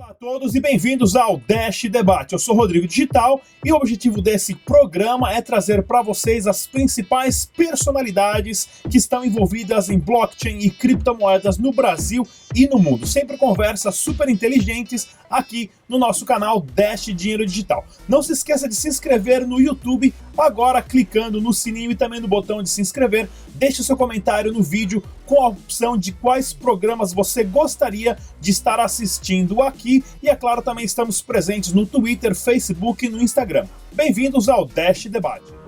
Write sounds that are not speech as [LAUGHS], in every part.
Olá a todos e bem-vindos ao Dash Debate. Eu sou Rodrigo Digital e o objetivo desse programa é trazer para vocês as principais personalidades que estão envolvidas em blockchain e criptomoedas no Brasil e no mundo. Sempre conversas super inteligentes aqui no nosso canal Dash Dinheiro Digital. Não se esqueça de se inscrever no YouTube agora clicando no sininho e também no botão de se inscrever. Deixe seu comentário no vídeo com a opção de quais programas você gostaria de estar assistindo aqui e é claro também estamos presentes no Twitter, Facebook e no Instagram. Bem-vindos ao Dash Debate.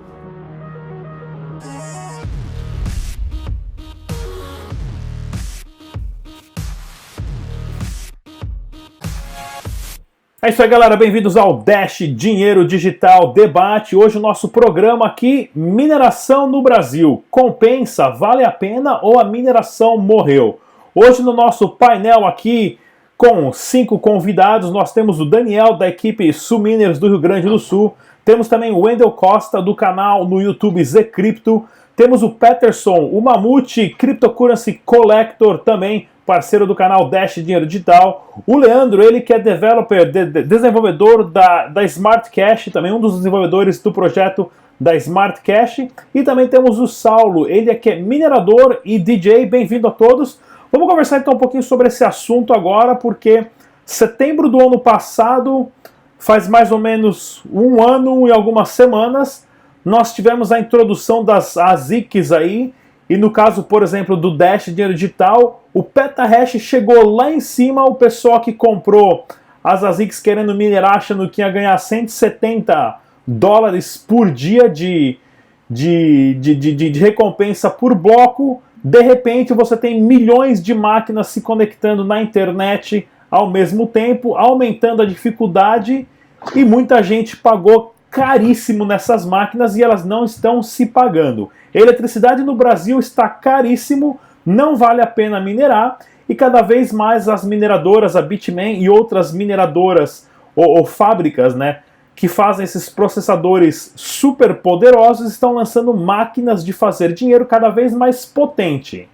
É isso aí, galera. Bem-vindos ao Dash Dinheiro Digital Debate. Hoje o nosso programa aqui, mineração no Brasil. Compensa, vale a pena ou a mineração morreu? Hoje no nosso painel aqui, com cinco convidados, nós temos o Daniel da equipe Suminers do Rio Grande do Sul. Temos também o Wendel Costa do canal no YouTube Zcrypto. Temos o Peterson, o Mamute Cryptocurrency Collector também parceiro do canal Dash Dinheiro Digital. O Leandro, ele que é developer, de, de, desenvolvedor da, da Smart Cash, também um dos desenvolvedores do projeto da Smart Cash. E também temos o Saulo, ele é que é minerador e DJ. Bem-vindo a todos. Vamos conversar então um pouquinho sobre esse assunto agora, porque setembro do ano passado, faz mais ou menos um ano e algumas semanas, nós tivemos a introdução das ASICs aí, e no caso, por exemplo, do Dash Dinheiro Digital, o PetaHash chegou lá em cima, o pessoal que comprou as ASICs querendo minerar, achando que ia ganhar 170 dólares por dia de, de, de, de, de recompensa por bloco. De repente, você tem milhões de máquinas se conectando na internet ao mesmo tempo, aumentando a dificuldade e muita gente pagou caríssimo nessas máquinas e elas não estão se pagando. Eletricidade no Brasil está caríssimo, não vale a pena minerar e cada vez mais as mineradoras, a Bitmain e outras mineradoras ou, ou fábricas, né, que fazem esses processadores super poderosos estão lançando máquinas de fazer dinheiro cada vez mais potente.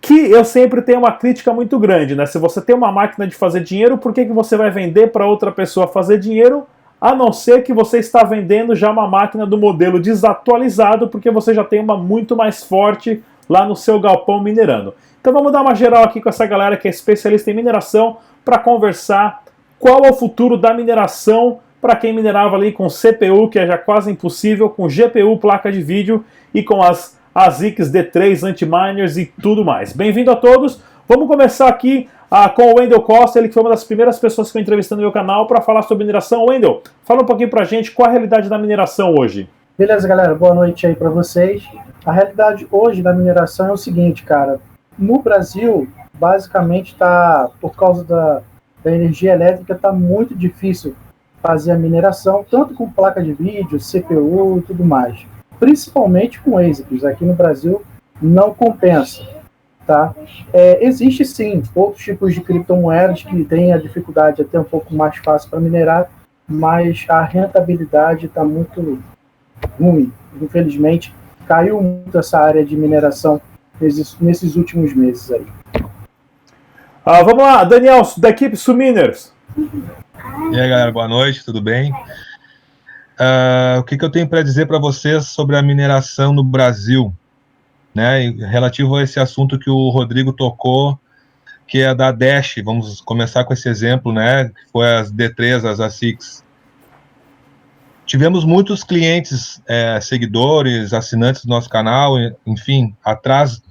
Que eu sempre tenho uma crítica muito grande, né? Se você tem uma máquina de fazer dinheiro, por que, que você vai vender para outra pessoa fazer dinheiro a não ser que você está vendendo já uma máquina do modelo desatualizado, porque você já tem uma muito mais forte lá no seu galpão minerando. Então vamos dar uma geral aqui com essa galera que é especialista em mineração para conversar qual é o futuro da mineração para quem minerava ali com CPU, que é já quase impossível, com GPU, placa de vídeo e com as ASICs D3 anti-miners e tudo mais. Bem-vindo a todos. Vamos começar aqui ah, com o Wendel Costa, ele que foi uma das primeiras pessoas que eu entrevistei no meu canal para falar sobre mineração. Wendel, fala um pouquinho para a gente qual a realidade da mineração hoje. Beleza, galera, boa noite aí para vocês. A realidade hoje da mineração é o seguinte, cara. No Brasil, basicamente está, por causa da, da energia elétrica, está muito difícil fazer a mineração, tanto com placa de vídeo, CPU e tudo mais. Principalmente com ASICs. Aqui no Brasil não compensa. Tá? É, existe sim outros tipos de criptomoedas que têm a dificuldade até um pouco mais fácil para minerar, mas a rentabilidade está muito ruim. Infelizmente, caiu muito essa área de mineração nesses, nesses últimos meses aí. Ah, vamos lá, Daniel, da equipe Suminers. E aí, galera, boa noite, tudo bem? Uh, o que, que eu tenho para dizer para vocês sobre a mineração no Brasil? Né, relativo a esse assunto que o Rodrigo tocou, que é da Dash, vamos começar com esse exemplo, né, que foi as D3, as ASICs. Tivemos muitos clientes, é, seguidores, assinantes do nosso canal, enfim, atrás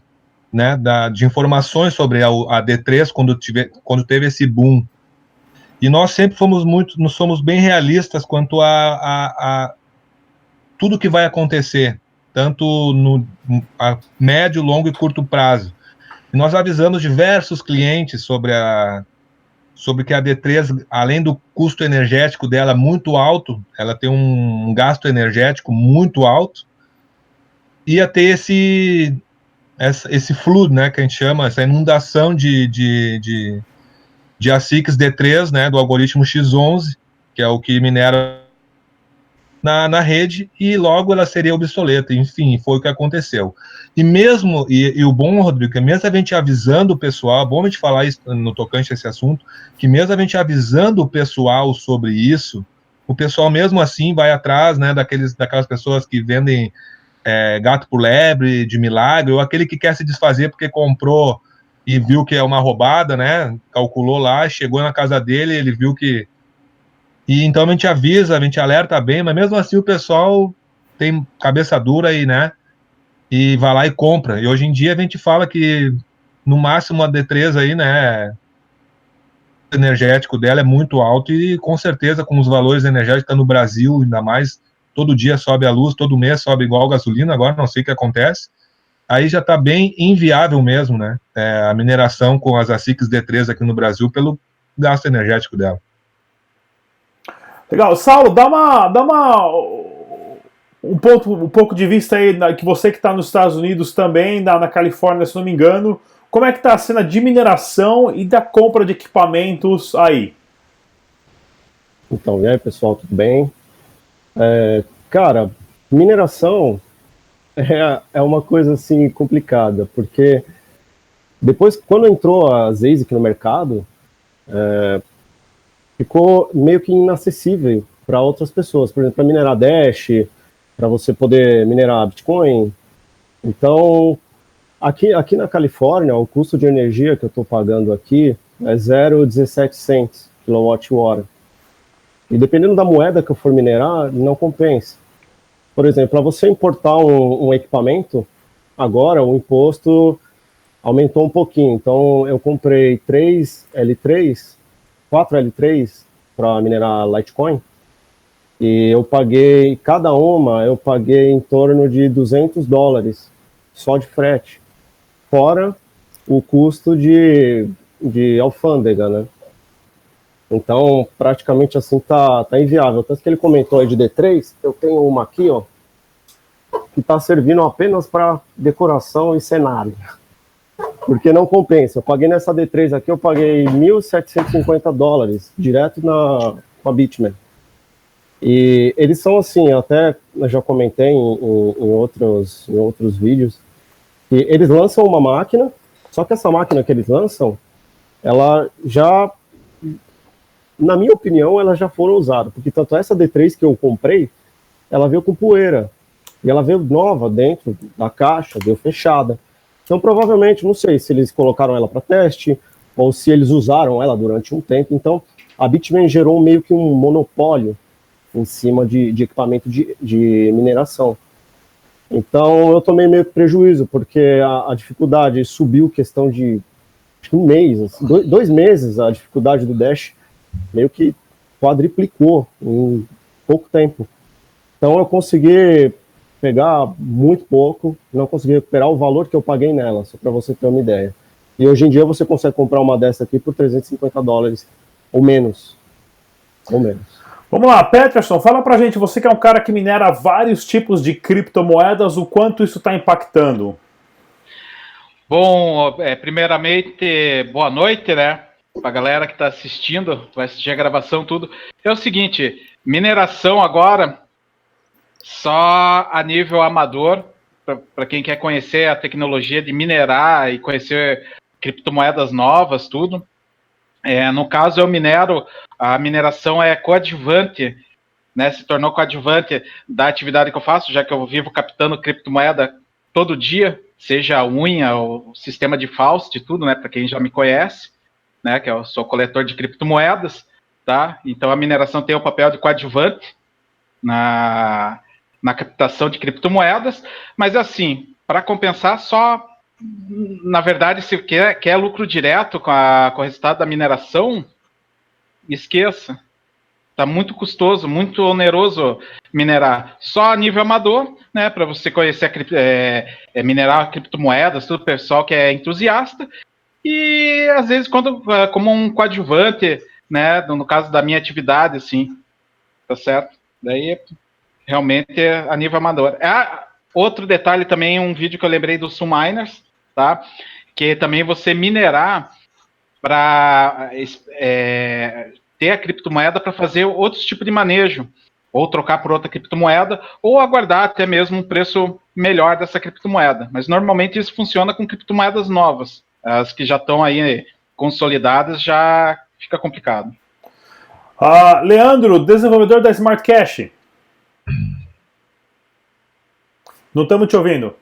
né, da, de informações sobre a, a D3 quando, tive, quando teve esse boom. E nós sempre fomos muito, nós somos bem realistas quanto a, a, a tudo que vai acontecer tanto no a médio, longo e curto prazo. E nós avisamos diversos clientes sobre a sobre que a D3, além do custo energético dela muito alto, ela tem um gasto energético muito alto, ia ter esse esse fluxo, né, que a gente chama, essa inundação de, de, de, de ASICs D3, né, do algoritmo X11, que é o que minera na, na rede e logo ela seria obsoleta. Enfim, foi o que aconteceu. E mesmo, e, e o bom, Rodrigo, é mesmo a gente avisando o pessoal, é bom a gente falar isso no tocante a esse assunto, que mesmo a gente avisando o pessoal sobre isso, o pessoal mesmo assim vai atrás, né, daqueles, daquelas pessoas que vendem é, gato por lebre, de milagre, ou aquele que quer se desfazer porque comprou e viu que é uma roubada, né, calculou lá, chegou na casa dele, ele viu que e então a gente avisa, a gente alerta bem, mas mesmo assim o pessoal tem cabeça dura aí, né? E vai lá e compra. E hoje em dia a gente fala que no máximo a D3 aí, né? Energético dela é muito alto e com certeza com os valores energéticos tá no Brasil, ainda mais todo dia sobe a luz, todo mês sobe igual gasolina, agora não sei o que acontece. Aí já está bem inviável mesmo, né? É, a mineração com as ASICs D3 aqui no Brasil pelo gasto energético dela. Legal. Saulo, dá uma. Dá uma um, ponto, um pouco de vista aí, que você que está nos Estados Unidos também, na, na Califórnia, se não me engano, como é que está a cena de mineração e da compra de equipamentos aí? Então, e aí pessoal, tudo bem? É, cara, mineração [LAUGHS] é, é uma coisa assim complicada, porque depois, quando entrou a ZASIC no mercado, é, ficou meio que inacessível para outras pessoas. Por exemplo, para minerar Dash, para você poder minerar Bitcoin. Então, aqui, aqui na Califórnia, o custo de energia que eu estou pagando aqui é 0,17 cents kWh. E dependendo da moeda que eu for minerar, não compensa. Por exemplo, para você importar um, um equipamento, agora o imposto aumentou um pouquinho. Então, eu comprei 3 L3 quatro L3 para minerar Litecoin. E eu paguei, cada uma, eu paguei em torno de 200 dólares só de frete. Fora o custo de, de alfândega, né? Então, praticamente assim, tá, tá inviável. Tanto que ele comentou aí de D3, eu tenho uma aqui, ó, que está servindo apenas para decoração e cenário porque não compensa. Eu paguei nessa D3 aqui, eu paguei 1.750 dólares, direto na, com a Bitman. E eles são assim, até eu já comentei em, em, em, outros, em outros vídeos, que eles lançam uma máquina, só que essa máquina que eles lançam, ela já, na minha opinião, ela já foram usadas, porque tanto essa D3 que eu comprei, ela veio com poeira, e ela veio nova dentro da caixa, veio fechada. Então, provavelmente, não sei se eles colocaram ela para teste ou se eles usaram ela durante um tempo. Então, a Bitmain gerou meio que um monopólio em cima de, de equipamento de, de, mineração. Então, eu tomei meio que prejuízo, porque a, a dificuldade subiu questão de um mês, assim, dois, dois meses, a dificuldade do Dash meio que quadriplicou em pouco tempo. Então, eu consegui pegar muito pouco, não consegui recuperar o valor que eu paguei nela, só para você ter uma ideia. E hoje em dia você consegue comprar uma dessa aqui por 350 dólares ou menos. Ou menos. Vamos lá, Peterson, fala pra gente, você que é um cara que minera vários tipos de criptomoedas, o quanto isso está impactando? Bom, é, primeiramente, boa noite, né? Pra galera que está assistindo, vai assistir a gravação, tudo. É o seguinte, mineração agora, só a nível amador, para quem quer conhecer a tecnologia de minerar e conhecer criptomoedas novas, tudo. É, no caso, eu minero, a mineração é coadjuvante, né, se tornou coadjuvante da atividade que eu faço, já que eu vivo captando criptomoeda todo dia, seja a unha, o sistema de Faust, tudo, né, para quem já me conhece, né, que eu sou coletor de criptomoedas, tá? Então a mineração tem o papel de coadjuvante na, na captação de criptomoedas, mas assim, para compensar, só na verdade, se quer, quer lucro direto com, a, com o resultado da mineração, esqueça. Está muito custoso, muito oneroso minerar. Só a nível amador, né? Para você conhecer a, é, é, minerar criptomoedas, tudo pessoal que é entusiasta. E às vezes quando é, como um coadjuvante, né? No caso da minha atividade, assim, tá certo? Daí realmente é a nível amador. Ah, outro detalhe também, um vídeo que eu lembrei do Subminers, tá? Que também você minerar para é, ter a criptomoeda para fazer outros tipos de manejo. ou trocar por outra criptomoeda, ou aguardar até mesmo um preço melhor dessa criptomoeda. Mas normalmente isso funciona com criptomoedas novas. As que já estão aí consolidadas já fica complicado. Uh, Leandro, desenvolvedor da Smart Cash. Não estamos te ouvindo.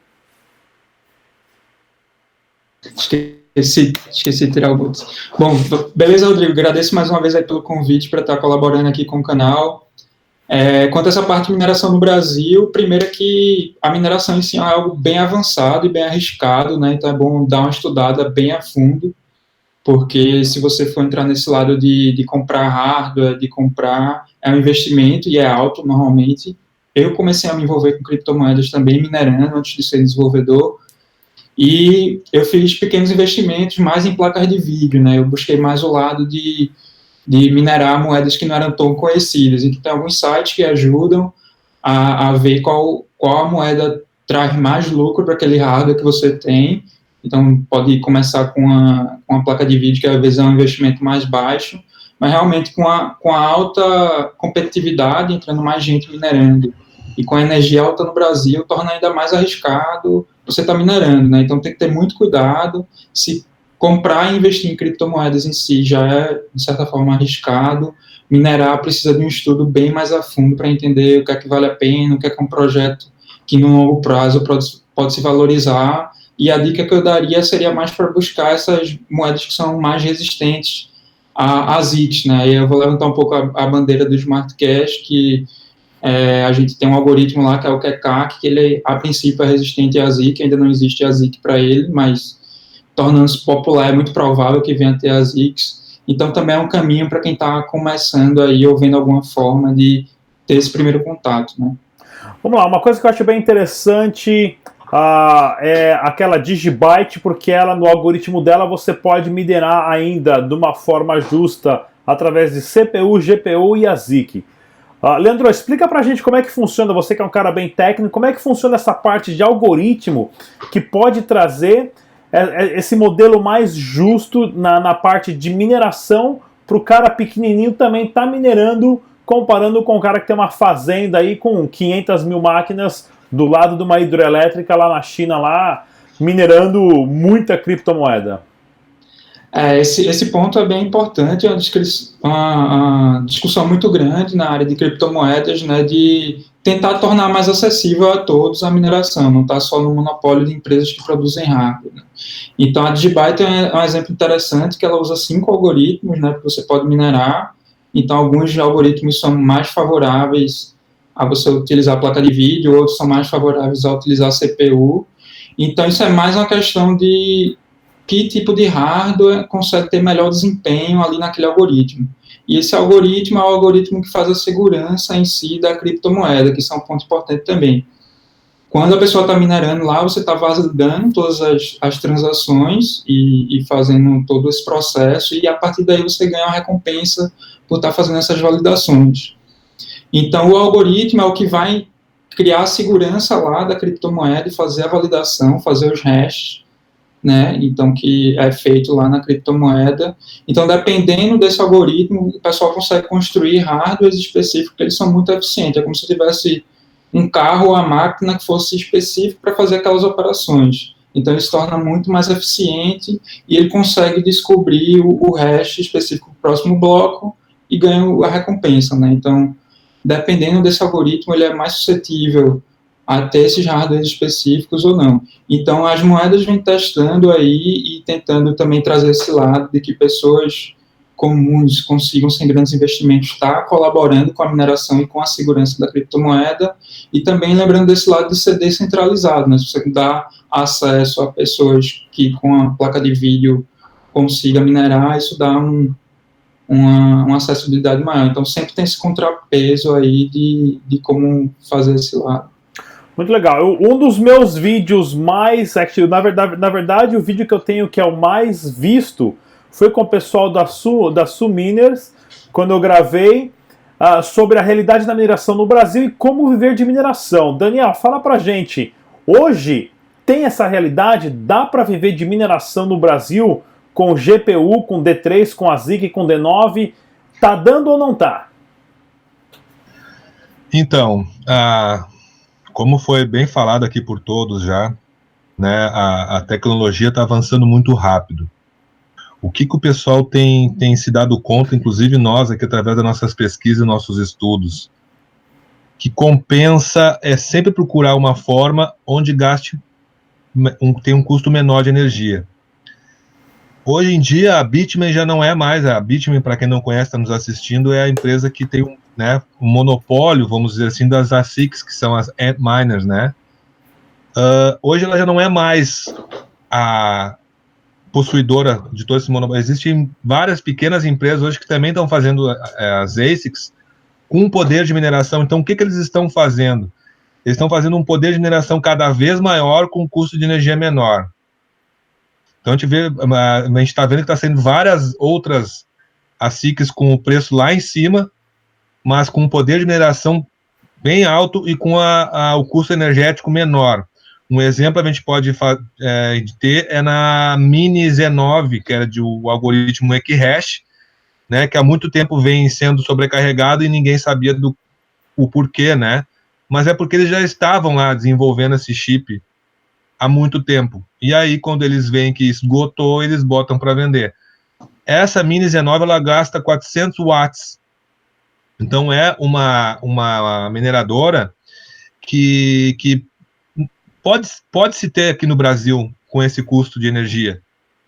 Esqueci, esqueci de tirar o boots. Bom, beleza, Rodrigo. Agradeço mais uma vez aí pelo convite para estar colaborando aqui com o canal. É, quanto a essa parte de mineração no Brasil, primeiro é que a mineração em si é algo bem avançado e bem arriscado, né? Então é bom dar uma estudada bem a fundo, porque se você for entrar nesse lado de, de comprar hardware, de comprar, é um investimento e é alto normalmente. Eu comecei a me envolver com criptomoedas também, minerando, antes de ser desenvolvedor, e eu fiz pequenos investimentos mais em placas de vídeo, né? Eu busquei mais o lado de, de minerar moedas que não eram tão conhecidas. Então, tem alguns sites que ajudam a, a ver qual, qual a moeda traz mais lucro para aquele hardware que você tem. Então, pode começar com a, com a placa de vídeo, que às vezes é um investimento mais baixo, mas realmente com a, com a alta competitividade, entrando mais gente minerando, e com a energia alta no Brasil, torna ainda mais arriscado você está minerando, né? Então tem que ter muito cuidado. Se comprar e investir em criptomoedas em si já é, de certa forma, arriscado. Minerar precisa de um estudo bem mais a fundo para entender o que é que vale a pena, o que é que é um projeto que no longo prazo pode, pode se valorizar. E a dica que eu daria seria mais para buscar essas moedas que são mais resistentes às ITs, né? E eu vou levantar um pouco a, a bandeira do Smart Cash, que é, a gente tem um algoritmo lá que é o QCAC, que ele a princípio é resistente a ZIC, ainda não existe a ZIC para ele, mas tornando-se popular é muito provável que venha a ter a ZICs. Então também é um caminho para quem está começando aí ou vendo alguma forma de ter esse primeiro contato, né? Vamos lá, uma coisa que eu acho bem interessante uh, é aquela Digibyte, porque ela no algoritmo dela você pode minerar ainda de uma forma justa através de CPU, GPU e a ZIC. Uh, Leandro, explica pra gente como é que funciona, você que é um cara bem técnico, como é que funciona essa parte de algoritmo que pode trazer é, é, esse modelo mais justo na, na parte de mineração para o cara pequenininho também tá minerando, comparando com o cara que tem uma fazenda aí com 500 mil máquinas do lado de uma hidroelétrica lá na China, lá minerando muita criptomoeda. É, esse, esse ponto é bem importante, é uma, uma, uma, discussão muito grande na área de criptomoedas, né, de tentar tornar mais acessível a todos a mineração, não está só no monopólio de empresas que produzem hardware. Né. Então, a Digibyte é um exemplo interessante, que ela usa cinco algoritmos, né, que você pode minerar, então alguns algoritmos são mais favoráveis a você utilizar a placa de vídeo, outros são mais favoráveis a utilizar a CPU, então isso é mais uma questão de que tipo de hardware consegue ter melhor desempenho ali naquele algoritmo. E esse algoritmo é o algoritmo que faz a segurança em si da criptomoeda, que isso é um ponto importante também. Quando a pessoa está minerando lá, você está validando todas as, as transações e, e, fazendo todo esse processo, e a partir daí você ganha uma recompensa por estar tá fazendo essas validações. Então, o algoritmo é o que vai criar a segurança lá da criptomoeda e fazer a validação, fazer os hashes, né? Então, que é feito lá na criptomoeda. Então, dependendo desse algoritmo, o pessoal consegue construir hardwares específicos que eles são muito eficientes. É como se tivesse um carro ou a máquina que fosse específico para fazer aquelas operações. Então, ele se torna muito mais eficiente e ele consegue descobrir o, o hash específico do próximo bloco e ganha a recompensa, né? Então, dependendo desse algoritmo, ele é mais suscetível a ter esses hardwares específicos ou não. Então, as moedas vêm testando aí e tentando também trazer esse lado de que pessoas comuns consigam, sem grandes investimentos, estar colaborando com a mineração e com a segurança da criptomoeda, e também lembrando desse lado de ser descentralizado, né? se você dá acesso a pessoas que com a placa de vídeo consiga minerar, isso dá um, uma, uma acessibilidade maior. Então, sempre tem esse contrapeso aí de, de como fazer esse lado. Muito legal. Um dos meus vídeos mais. Actually, na, verdade, na verdade, o vídeo que eu tenho que é o mais visto foi com o pessoal da Su, da Su Miners, quando eu gravei uh, sobre a realidade da mineração no Brasil e como viver de mineração. Daniel, fala pra gente. Hoje tem essa realidade? Dá para viver de mineração no Brasil com GPU, com D3, com a ZIG, com D9? Tá dando ou não tá? Então, a, como foi bem falado aqui por todos já, né, a, a tecnologia está avançando muito rápido. O que, que o pessoal tem, tem se dado conta, inclusive nós aqui através das nossas pesquisas e nossos estudos, que compensa é sempre procurar uma forma onde gaste um, tem um custo menor de energia. Hoje em dia a Bitmain já não é mais a Bitmain, para quem não conhece, está nos assistindo, é a empresa que tem um, né, um monopólio, vamos dizer assim, das ASICs, que são as Antminers, né? Uh, hoje ela já não é mais a possuidora de todo esse monopólio. Existem várias pequenas empresas hoje que também estão fazendo é, as ASICs com poder de mineração. Então, o que, que eles estão fazendo? Eles estão fazendo um poder de mineração cada vez maior com um custo de energia menor. Então, a gente vê, a gente está vendo que está sendo várias outras ASICs com o preço lá em cima, mas com um poder de mineração bem alto e com a, a, o custo energético menor. Um exemplo a gente pode é, ter é na Mini Z9, que era de o algoritmo Equihash, né, que há muito tempo vem sendo sobrecarregado e ninguém sabia do o porquê, né? Mas é porque eles já estavam lá desenvolvendo esse chip há muito tempo. E aí, quando eles veem que esgotou, eles botam para vender. Essa Mini Z9 ela gasta 400 watts. Então é uma, uma mineradora que, que pode, pode se ter aqui no Brasil com esse custo de energia.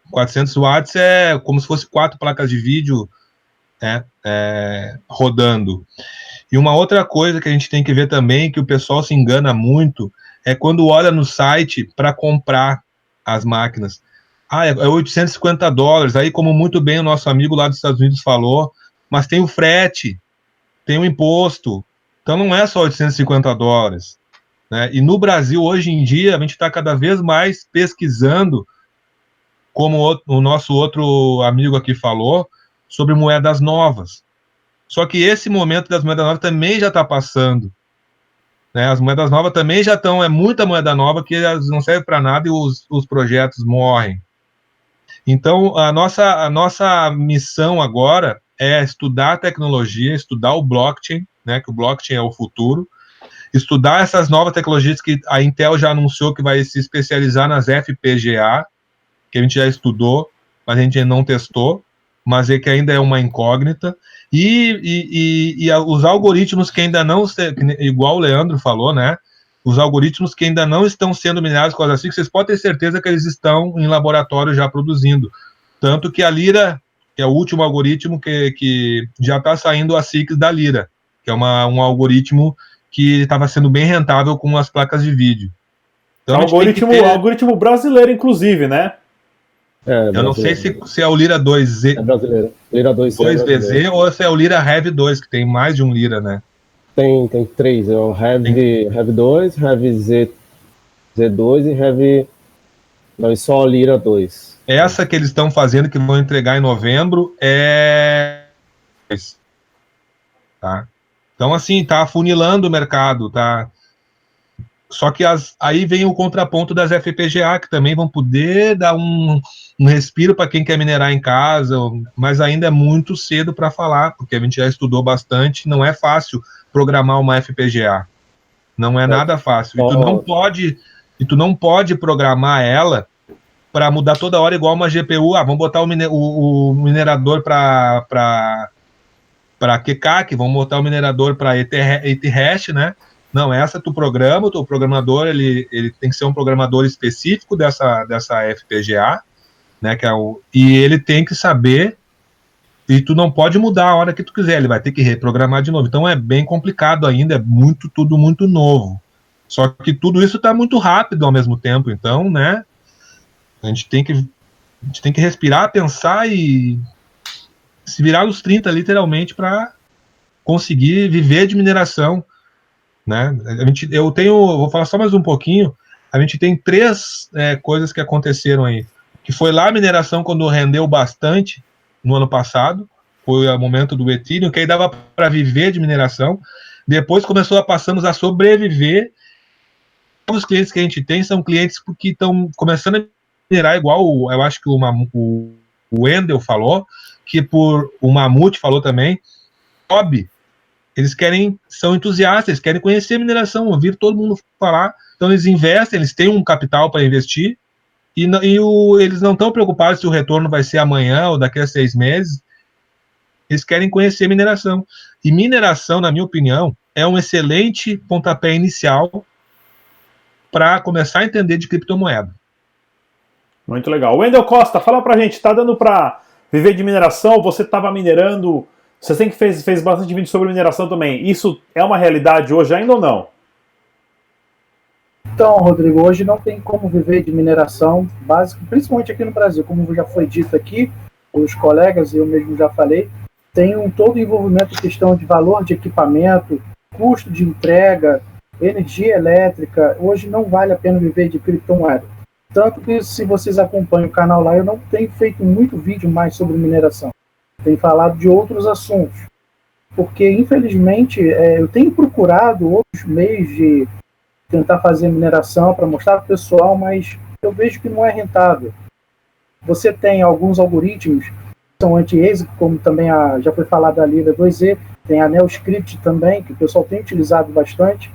400 watts é como se fosse quatro placas de vídeo né, é, rodando. E uma outra coisa que a gente tem que ver também, que o pessoal se engana muito, é quando olha no site para comprar as máquinas. Ah, é 850 dólares. Aí, como muito bem o nosso amigo lá dos Estados Unidos falou, mas tem o frete, tem o imposto. Então não é só 850 dólares. Né? E no Brasil, hoje em dia, a gente está cada vez mais pesquisando, como o nosso outro amigo aqui falou, sobre moedas novas. Só que esse momento das moedas novas também já está passando. Né? As moedas novas também já estão, é muita moeda nova que elas não serve para nada e os, os projetos morrem. Então, a nossa, a nossa missão agora é estudar a tecnologia, estudar o blockchain, né, que o blockchain é o futuro, estudar essas novas tecnologias que a Intel já anunciou que vai se especializar nas FPGA, que a gente já estudou, mas a gente não testou, mas é que ainda é uma incógnita, e, e, e, e os algoritmos que ainda não, igual o Leandro falou, né, os algoritmos que ainda não estão sendo minerados com as ASICs, vocês podem ter certeza que eles estão em laboratório já produzindo. Tanto que a Lira, que é o último algoritmo que, que já está saindo a ASICs da Lira, que é uma, um algoritmo que estava sendo bem rentável com as placas de vídeo. Então, algoritmo, ter... algoritmo brasileiro, inclusive, né? É, eu não sei se, se é o Lira 2Z. É brasileiro. Lira 2 2VZ é ou se é o Lira Heavy 2, que tem mais de um Lira, né? Tem, tem três. É o Heavy, Heavy 2, Heavy Z, Z2 e Heavy. Não, e só o Lira 2. Essa que eles estão fazendo, que vão entregar em novembro, é. Tá? Então, assim, tá afunilando o mercado, tá? Só que as, aí vem o contraponto das FPGA, que também vão poder dar um, um respiro para quem quer minerar em casa, mas ainda é muito cedo para falar, porque a gente já estudou bastante, não é fácil programar uma FPGA. Não é, é. nada fácil. E tu não pode, e tu não pode programar ela para mudar toda hora igual uma GPU. Ah, vamos botar o, o, o minerador para para QK, vamos botar o minerador para ETH, né? Não, essa tu programa, o programador ele, ele tem que ser um programador específico dessa, dessa FPGA, né? Que é o, e ele tem que saber e tu não pode mudar a hora que tu quiser, ele vai ter que reprogramar de novo. Então é bem complicado ainda, é muito tudo muito novo. Só que tudo isso está muito rápido ao mesmo tempo, então, né? A gente tem que a gente tem que respirar, pensar e se virar os 30 literalmente para conseguir viver de mineração, né? A gente, eu tenho, vou falar só mais um pouquinho. A gente tem três é, coisas que aconteceram aí, que foi lá a mineração quando rendeu bastante no ano passado, foi o momento do Ethereum, que aí dava para viver de mineração. Depois começou a passamos a sobreviver. Os clientes que a gente tem são clientes que estão começando a minerar igual, eu acho que o, o, Wendel falou, que por o Mamute falou também, hobby. Eles querem, são entusiastas, eles querem conhecer mineração, ouvir todo mundo falar. Então eles investem, eles têm um capital para investir e, e o, eles não estão preocupados se o retorno vai ser amanhã ou daqui a seis meses. Eles querem conhecer mineração. E mineração, na minha opinião, é um excelente pontapé inicial para começar a entender de criptomoeda. Muito legal. Wendel Costa, fala pra gente, tá dando para viver de mineração? Você estava minerando, você tem que fez, fez bastante vídeo sobre mineração também. Isso é uma realidade hoje ainda ou não? Então, Rodrigo, hoje não tem como viver de mineração básica, principalmente aqui no Brasil, como já foi dito aqui, os colegas e eu mesmo já falei, tem um todo envolvimento questão de valor de equipamento, custo de entrega, energia elétrica. Hoje não vale a pena viver de criptomoeda. Tanto que se vocês acompanham o canal lá, eu não tenho feito muito vídeo mais sobre mineração. Tenho falado de outros assuntos. Porque, infelizmente, é, eu tenho procurado outros meios de tentar fazer mineração para mostrar para o pessoal, mas eu vejo que não é rentável. Você tem alguns algoritmos que são anti-ASIC, como também a, já foi falado ali da 2E, tem a NeoScript também, que o pessoal tem utilizado bastante,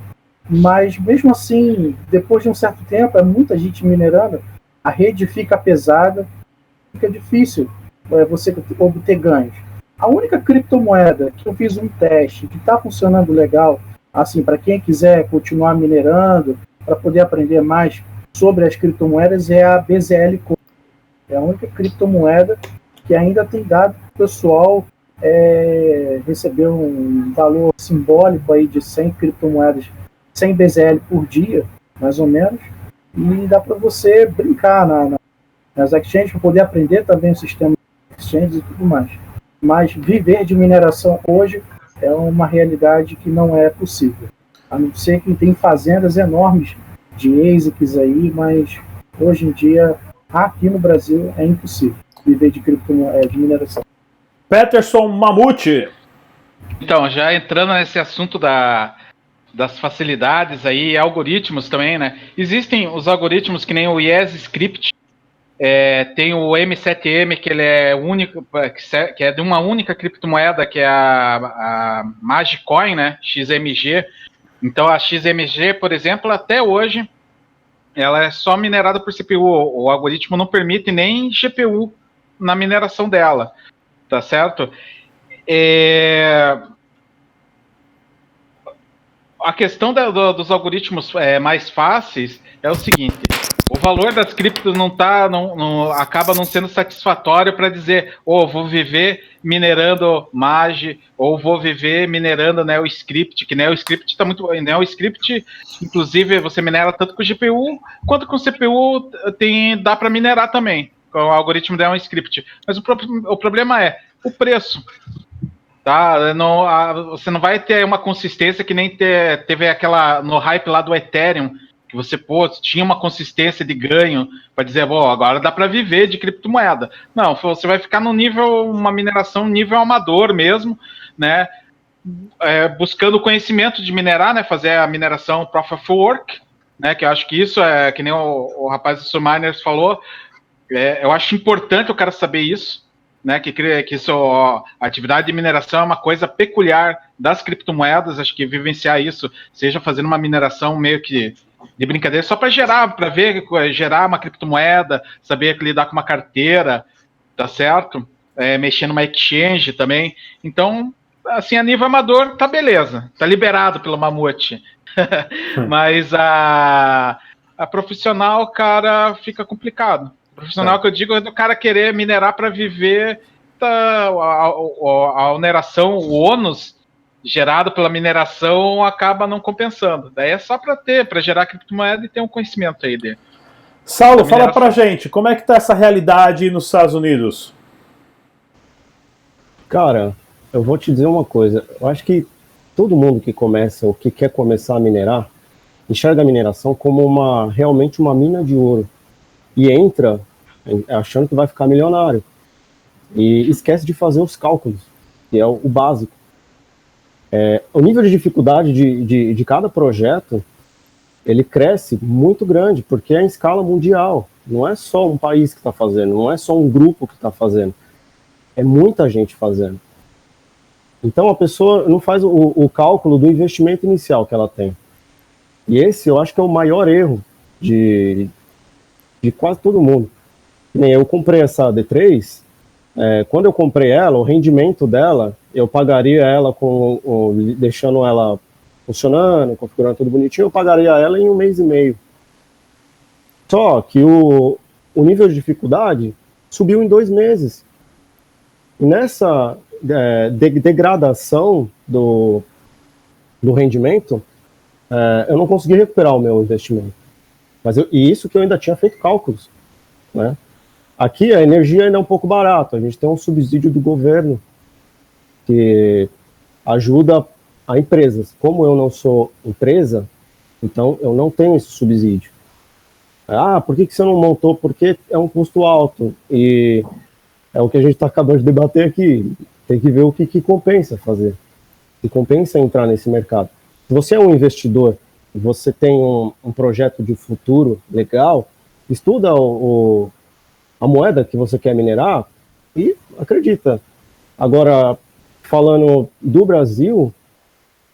mas mesmo assim, depois de um certo tempo, é muita gente minerando, a rede fica pesada, fica difícil você obter ganhos. A única criptomoeda que eu fiz um teste, que está funcionando legal, assim, para quem quiser continuar minerando, para poder aprender mais sobre as criptomoedas, é a BZL É a única criptomoeda que ainda tem dado para o pessoal é, receber um valor simbólico aí de 100 criptomoedas, 100 BZL por dia, mais ou menos, e dá para você brincar na, na, nas exchanges para poder aprender também o sistema exchanges e tudo mais. Mas viver de mineração hoje é uma realidade que não é possível. A não ser que tem fazendas enormes de ASICs aí, mas hoje em dia, aqui no Brasil, é impossível viver de, criptomoeda, de mineração. Peterson Mamute. Então, já entrando nesse assunto da, das facilidades aí, algoritmos também, né? Existem os algoritmos que nem o Yes Script, é, tem o M7M, que ele é único, que é de uma única criptomoeda, que é a, a Magicoin, né? XMG. Então a XMG, por exemplo, até hoje, ela é só minerada por CPU. O algoritmo não permite nem GPU na mineração dela, tá certo? É... A questão da, do, dos algoritmos é, mais fáceis é o seguinte: o valor das criptos não tá, não, não acaba não sendo satisfatório para dizer, ou oh, vou viver minerando Mage, ou vou viver minerando NeoScript, que NeoScript está muito NeoScript, inclusive você minera tanto com GPU quanto com CPU tem dá para minerar também com o algoritmo NeoScript. Mas o, pro, o problema é o preço. Tá? Não, a, você não vai ter uma consistência que nem teve aquela no hype lá do Ethereum que você pô, tinha uma consistência de ganho para dizer, bom, agora dá para viver de criptomoeda. Não, você vai ficar no nível, uma mineração nível amador mesmo, né? É, buscando conhecimento de minerar, né? Fazer a mineração Proof of Work, né? Que eu acho que isso é, que nem o, o rapaz do Subminers falou, é, eu acho importante o cara saber isso, né? Que, que isso, a atividade de mineração é uma coisa peculiar das criptomoedas, acho que vivenciar isso, seja fazendo uma mineração meio que de brincadeira, só para gerar, para ver, gerar uma criptomoeda, saber lidar com uma carteira, tá certo? É, mexer numa exchange também. Então, assim, a nível amador, tá beleza, tá liberado pelo Mamute. [LAUGHS] Mas a, a profissional, cara, fica complicado. profissional é. que eu digo é do cara querer minerar para viver, tá, a, a, a, oneração, o ônus gerado pela mineração acaba não compensando. Daí é só para ter, para gerar criptomoeda e ter um conhecimento aí dele. Saulo, fala pra gente, como é que tá essa realidade nos Estados Unidos? Cara, eu vou te dizer uma coisa. Eu acho que todo mundo que começa ou que quer começar a minerar enxerga a mineração como uma realmente uma mina de ouro e entra achando que vai ficar milionário e esquece de fazer os cálculos, que é o básico. É, o nível de dificuldade de, de, de, cada projeto ele cresce muito grande, porque é em escala mundial. Não é só um país que está fazendo, não é só um grupo que está fazendo. É muita gente fazendo. Então a pessoa não faz o, o, cálculo do investimento inicial que ela tem. E esse eu acho que é o maior erro de, de quase todo mundo. Nem eu comprei essa D3, é, quando eu comprei ela, o rendimento dela, eu pagaria ela com, deixando ela funcionando, configurando tudo bonitinho, eu pagaria ela em um mês e meio. Só que o, o nível de dificuldade subiu em dois meses. E nessa é, de, degradação do, do rendimento, é, eu não consegui recuperar o meu investimento. Mas eu, e isso que eu ainda tinha feito cálculos. Né? Aqui a energia ainda é um pouco barata, a gente tem um subsídio do governo que ajuda a empresas. Como eu não sou empresa, então eu não tenho esse subsídio. Ah, por que, que você não montou? Porque é um custo alto. E é o que a gente está acabando de debater aqui. Tem que ver o que, que compensa fazer. Se compensa entrar nesse mercado. Se você é um investidor e você tem um, um, projeto de futuro legal, estuda o, o, a moeda que você quer minerar e acredita. Agora, falando do Brasil,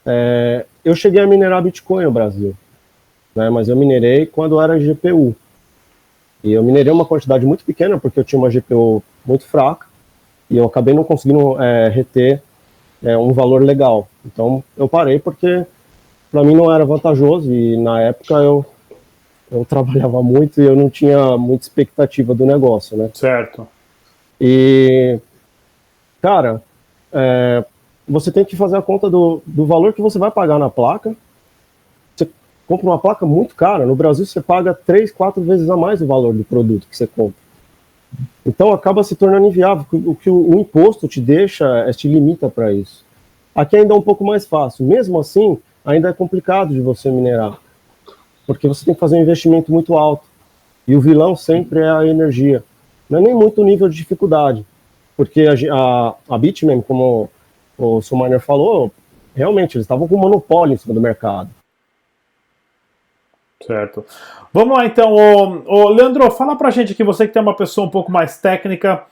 é, eu cheguei a minerar Bitcoin no Brasil, né, mas eu minerei quando era GPU. E eu minerei uma quantidade muito pequena, porque eu tinha uma GPU muito fraca, e eu acabei não conseguindo é, reter é, um valor legal. Então eu parei porque para mim não era vantajoso, e na época eu, eu [LAUGHS] trabalhava muito e eu não tinha muita expectativa do negócio, né? Certo. E, cara, é, você tem que fazer a conta do, do valor que você vai pagar na placa. Você compra uma placa muito cara. No Brasil, você paga três, quatro vezes a mais o valor do produto que você compra. Então, acaba se tornando inviável. O que o, o imposto te deixa, é, te limita para isso. Aqui ainda é um pouco mais fácil. Mesmo assim, ainda é complicado de você minerar. Porque você tem que fazer um investimento muito alto. E o vilão sempre é a energia. Não é nem muito o nível de dificuldade. Porque a, a, a Bitmain, como o Suminer falou, realmente, eles estavam com monopólio em cima do mercado. Certo. Vamos lá então, ô, ô, Leandro, fala pra gente aqui, você que tem uma pessoa um pouco mais técnica,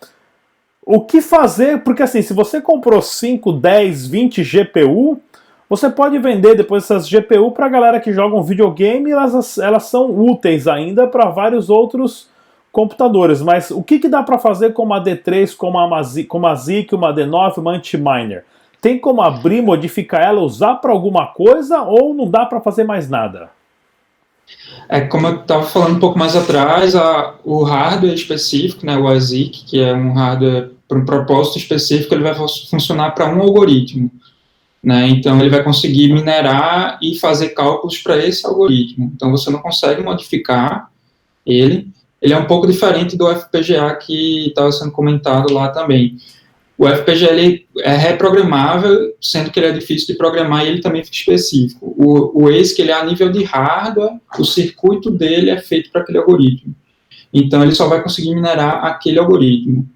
o que fazer, porque assim, se você comprou 5, 10, 20 GPU, você pode vender depois essas GPU para galera que joga um videogame, elas, elas são úteis ainda para vários outros computadores, mas o que, que dá para fazer com uma D3, com uma, com uma ZIC, uma D9, uma Antiminer? Tem como abrir, modificar ela, usar para alguma coisa ou não dá para fazer mais nada? É, como eu estava falando um pouco mais atrás, a, o hardware específico, né, o ASIC, que é um hardware para um propósito específico, ele vai funcionar para um algoritmo. Né, então, ele vai conseguir minerar e fazer cálculos para esse algoritmo. Então, você não consegue modificar ele. Ele é um pouco diferente do FPGA que estava sendo comentado lá também. O FPGA é reprogramável, sendo que ele é difícil de programar e ele também fica específico. O, o ASIC ele é a nível de hardware, o circuito dele é feito para aquele algoritmo. Então ele só vai conseguir minerar aquele algoritmo.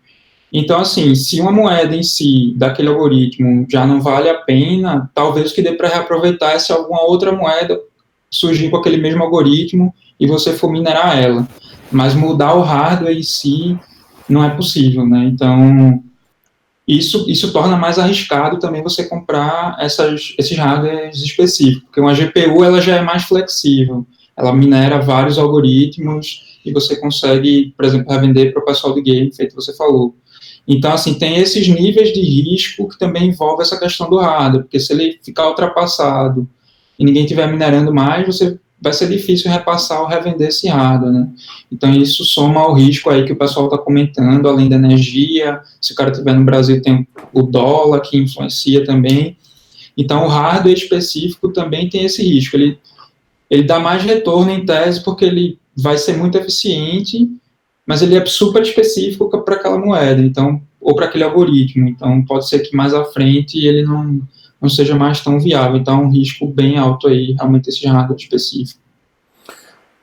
Então, assim, se uma moeda em si, daquele algoritmo, já não vale a pena, talvez o que dê para reaproveitar é se alguma outra moeda surgir com aquele mesmo algoritmo e você for minerar ela. Mas mudar o hardware em si não é possível, né? Então, isso, isso torna mais arriscado também você comprar essas, esses hardwares específicos, porque uma GPU ela já é mais flexível, ela minera vários algoritmos e você consegue, por exemplo, revender para o pessoal de game, feito você falou. Então, assim, tem esses níveis de risco que também envolve essa questão do hardware, porque se ele ficar ultrapassado e ninguém estiver minerando mais, você vai ser difícil repassar ou revender esse hardware, né? Então isso soma ao risco aí que o pessoal está comentando, além da energia, se o cara estiver no Brasil tem o dólar que influencia também. Então o hardware específico também tem esse risco, ele, ele dá mais retorno em tese porque ele vai ser muito eficiente, mas ele é super específico para aquela moeda, então ou para aquele algoritmo, então pode ser que mais à frente ele não não seja mais tão viável. Então, é um risco bem alto aí, realmente, esse hardware específico.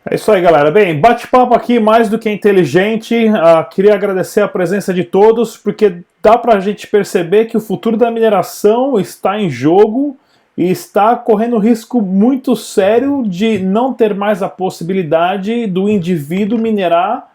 É isso aí, galera. Bem, bate-papo aqui mais do que inteligente. Uh, queria agradecer a presença de todos, porque dá para a gente perceber que o futuro da mineração está em jogo e está correndo risco muito sério de não ter mais a possibilidade do indivíduo minerar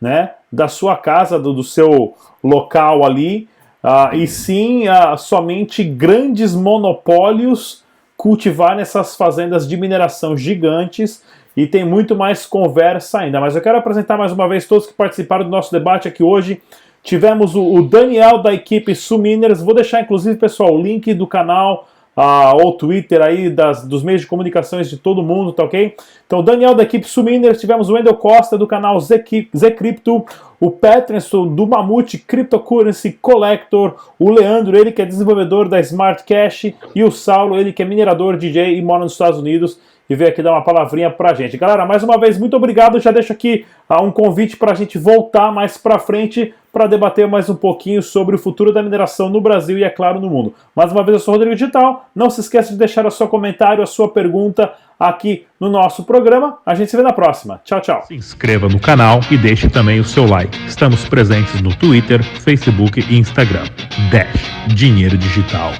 né, da sua casa, do, do seu local ali, uh, e sim uh, somente grandes monopólios cultivar nessas fazendas de mineração gigantes e tem muito mais conversa ainda. Mas eu quero apresentar mais uma vez todos que participaram do nosso debate aqui hoje. Tivemos o, o Daniel da equipe Suminers. Vou deixar, inclusive, pessoal, o link do canal uh, ou Twitter aí das, dos meios de comunicações de todo mundo, tá ok? Então, Daniel da equipe Suminers, tivemos o Wendel Costa do canal Zcrypto, o Petrenson do Mamute Cryptocurrency Collector, o Leandro, ele que é desenvolvedor da Smart Cash, e o Saulo, ele que é minerador DJ e mora nos Estados Unidos e veio aqui dar uma palavrinha pra gente. Galera, mais uma vez, muito obrigado. Já deixo aqui uh, um convite para a gente voltar mais para frente para debater mais um pouquinho sobre o futuro da mineração no Brasil e, é claro, no mundo. Mais uma vez, eu sou Rodrigo Digital. Não se esqueça de deixar o seu comentário, a sua pergunta aqui no nosso programa. A gente se vê na próxima. Tchau, tchau. Se inscreva no canal e deixe também o seu like. Estamos presentes no Twitter, Facebook e Instagram. Dash Dinheiro Digital.